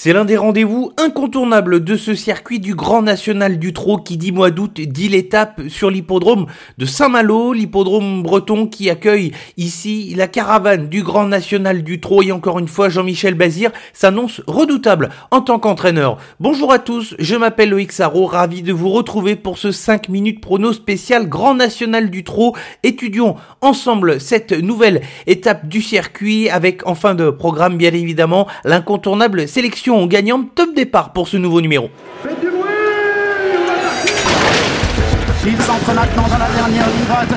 C'est l'un des rendez-vous incontournables de ce circuit du Grand National du Trot qui dit mois d'août dit l'étape sur l'hippodrome de Saint-Malo, l'hippodrome breton qui accueille ici la caravane du Grand National du Trot et encore une fois Jean-Michel Bazir s'annonce redoutable en tant qu'entraîneur. Bonjour à tous, je m'appelle Loïc Sarro, ravi de vous retrouver pour ce 5 minutes prono spécial Grand National du Trot. Étudions ensemble cette nouvelle étape du circuit avec en fin de programme bien évidemment l'incontournable sélection gagnant top départ pour ce nouveau numéro. Faites du bruit Il s'entre maintenant dans la dernière ligne droite.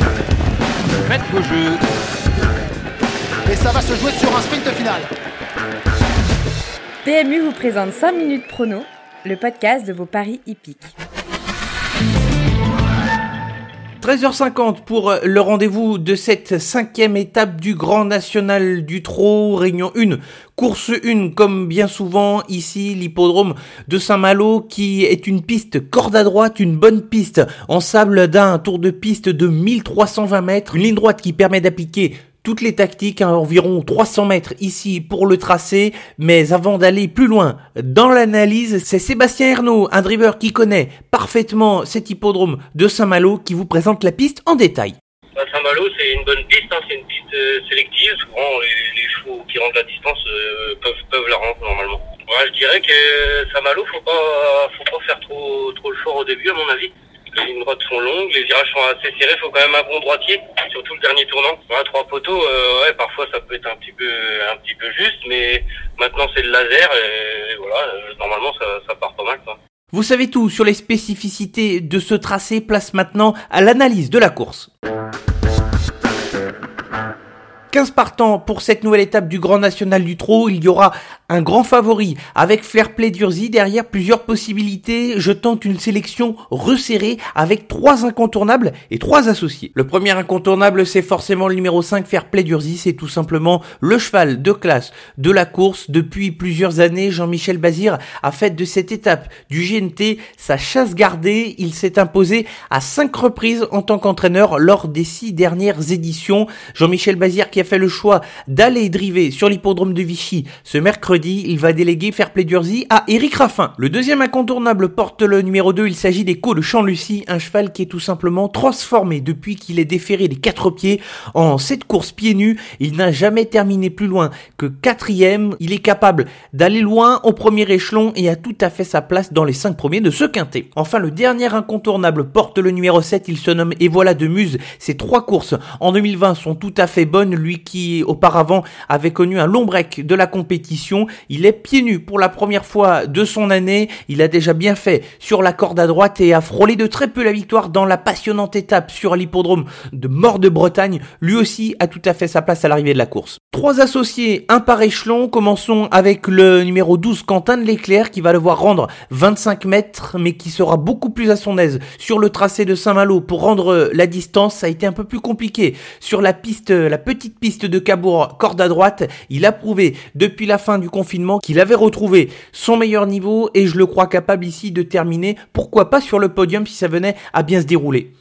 Faites vos jeux. Et ça va se jouer sur un sprint final. PMU vous présente 5 minutes prono, le podcast de vos paris hippiques. 13h50 pour le rendez-vous de cette cinquième étape du Grand National du Trot, Réunion 1, course 1, comme bien souvent ici, l'hippodrome de Saint-Malo, qui est une piste corde à droite, une bonne piste. En sable d'un tour de piste de 1320 mètres, une ligne droite qui permet d'appliquer toutes les tactiques à environ 300 mètres ici pour le tracé, mais avant d'aller plus loin dans l'analyse, c'est Sébastien Ernaud, un driver qui connaît parfaitement cet hippodrome de Saint-Malo qui vous présente la piste en détail. Bah, Saint-Malo, c'est une bonne piste, hein, c'est une piste euh, sélective. Souvent, les, chevaux qui rentrent la distance euh, peuvent, la rendre normalement. je dirais que Saint-Malo, faut pas, faut pas faire trop, trop le fort au début, à mon avis. Les lignes droites sont longues, les virages sont assez serrés, faut quand même un bon droitier, surtout le dernier tournant. Trois poteaux, euh, ouais, parfois ça peut être un petit peu, un petit peu juste, mais maintenant c'est le laser et voilà, euh, normalement ça, ça part pas mal. Vous savez tout sur les spécificités de ce tracé, place maintenant à l'analyse de la course. 15 partants pour cette nouvelle étape du Grand National du Trot. Il y aura un grand favori avec Fair Play d'Urzi. Derrière plusieurs possibilités. Je tente une sélection resserrée avec trois incontournables et trois associés. Le premier incontournable, c'est forcément le numéro 5 Fair Play d'Urzi. C'est tout simplement le cheval de classe de la course. Depuis plusieurs années, Jean-Michel Bazir a fait de cette étape du GNT sa chasse gardée. Il s'est imposé à cinq reprises en tant qu'entraîneur lors des six dernières éditions. Jean-Michel Bazir qui a fait le choix d'aller driver sur l'hippodrome de Vichy ce mercredi. Il va déléguer Fairplay Durzy à Eric Raffin. Le deuxième incontournable porte le numéro 2. Il s'agit des coups de Champ-Lucie, un cheval qui est tout simplement transformé depuis qu'il est déféré des quatre pieds en cette course pieds nus. Il n'a jamais terminé plus loin que quatrième. Il est capable d'aller loin au premier échelon et a tout à fait sa place dans les cinq premiers de ce quintet. Enfin, le dernier incontournable porte le numéro 7. Il se nomme Et voilà de Muse. Ces trois courses en 2020 sont tout à fait bonnes. Lui qui auparavant avait connu un long break de la compétition. Il est pieds nus pour la première fois de son année. Il a déjà bien fait sur la corde à droite et a frôlé de très peu la victoire dans la passionnante étape sur l'hippodrome de Mort de Bretagne. Lui aussi a tout à fait sa place à l'arrivée de la course. Trois associés, un par échelon. Commençons avec le numéro 12, Quentin de l'Éclair, qui va devoir rendre 25 mètres, mais qui sera beaucoup plus à son aise sur le tracé de Saint-Malo pour rendre la distance. Ça a été un peu plus compliqué sur la piste, la petite piste de Cabourg, corde à droite. Il a prouvé depuis la fin du confinement qu'il avait retrouvé son meilleur niveau et je le crois capable ici de terminer, pourquoi pas sur le podium si ça venait à bien se dérouler.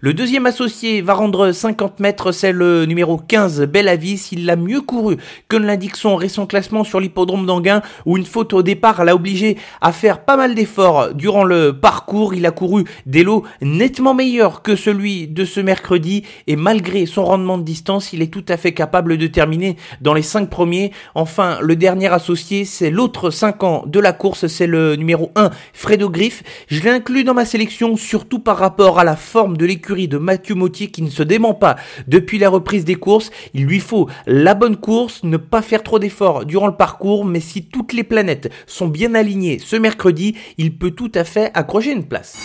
Le deuxième associé va rendre 50 mètres, c'est le numéro 15, Bellavis. Il l'a mieux couru que l'indique son récent classement sur l'hippodrome d'Anguin, où une faute au départ l'a obligé à faire pas mal d'efforts durant le parcours. Il a couru des lots nettement meilleurs que celui de ce mercredi, et malgré son rendement de distance, il est tout à fait capable de terminer dans les 5 premiers. Enfin, le dernier associé, c'est l'autre 5 ans de la course, c'est le numéro 1, Fredo Griff. Je l'ai inclus dans ma sélection, surtout par rapport à la forme de l'équipe de Mathieu Mautier qui ne se dément pas depuis la reprise des courses. Il lui faut la bonne course, ne pas faire trop d'efforts durant le parcours, mais si toutes les planètes sont bien alignées ce mercredi, il peut tout à fait accrocher une place.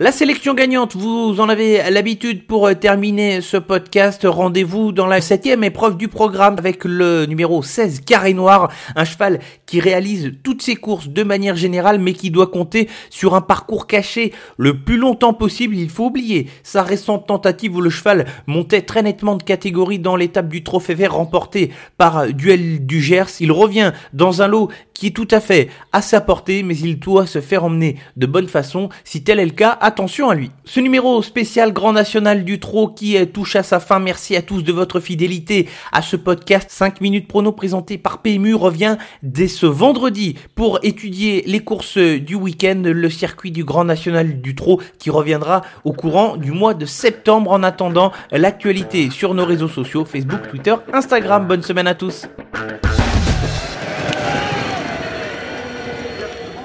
La sélection gagnante, vous en avez l'habitude pour euh, terminer ce podcast. Rendez-vous dans la septième épreuve du programme avec le numéro 16 Carré Noir, un cheval qui réalise toutes ses courses de manière générale mais qui doit compter sur un parcours caché le plus longtemps possible. Il faut oublier sa récente tentative où le cheval montait très nettement de catégorie dans l'étape du trophée vert remporté par Duel du Gers. Il revient dans un lot qui est tout à fait à sa portée, mais il doit se faire emmener de bonne façon. Si tel est le cas, attention à lui. Ce numéro spécial Grand National du Trot qui touche à sa fin. Merci à tous de votre fidélité à ce podcast 5 minutes prono présenté par PMU revient dès ce vendredi pour étudier les courses du week-end, le circuit du Grand National du Trot qui reviendra au courant du mois de septembre en attendant l'actualité sur nos réseaux sociaux Facebook, Twitter, Instagram. Bonne semaine à tous.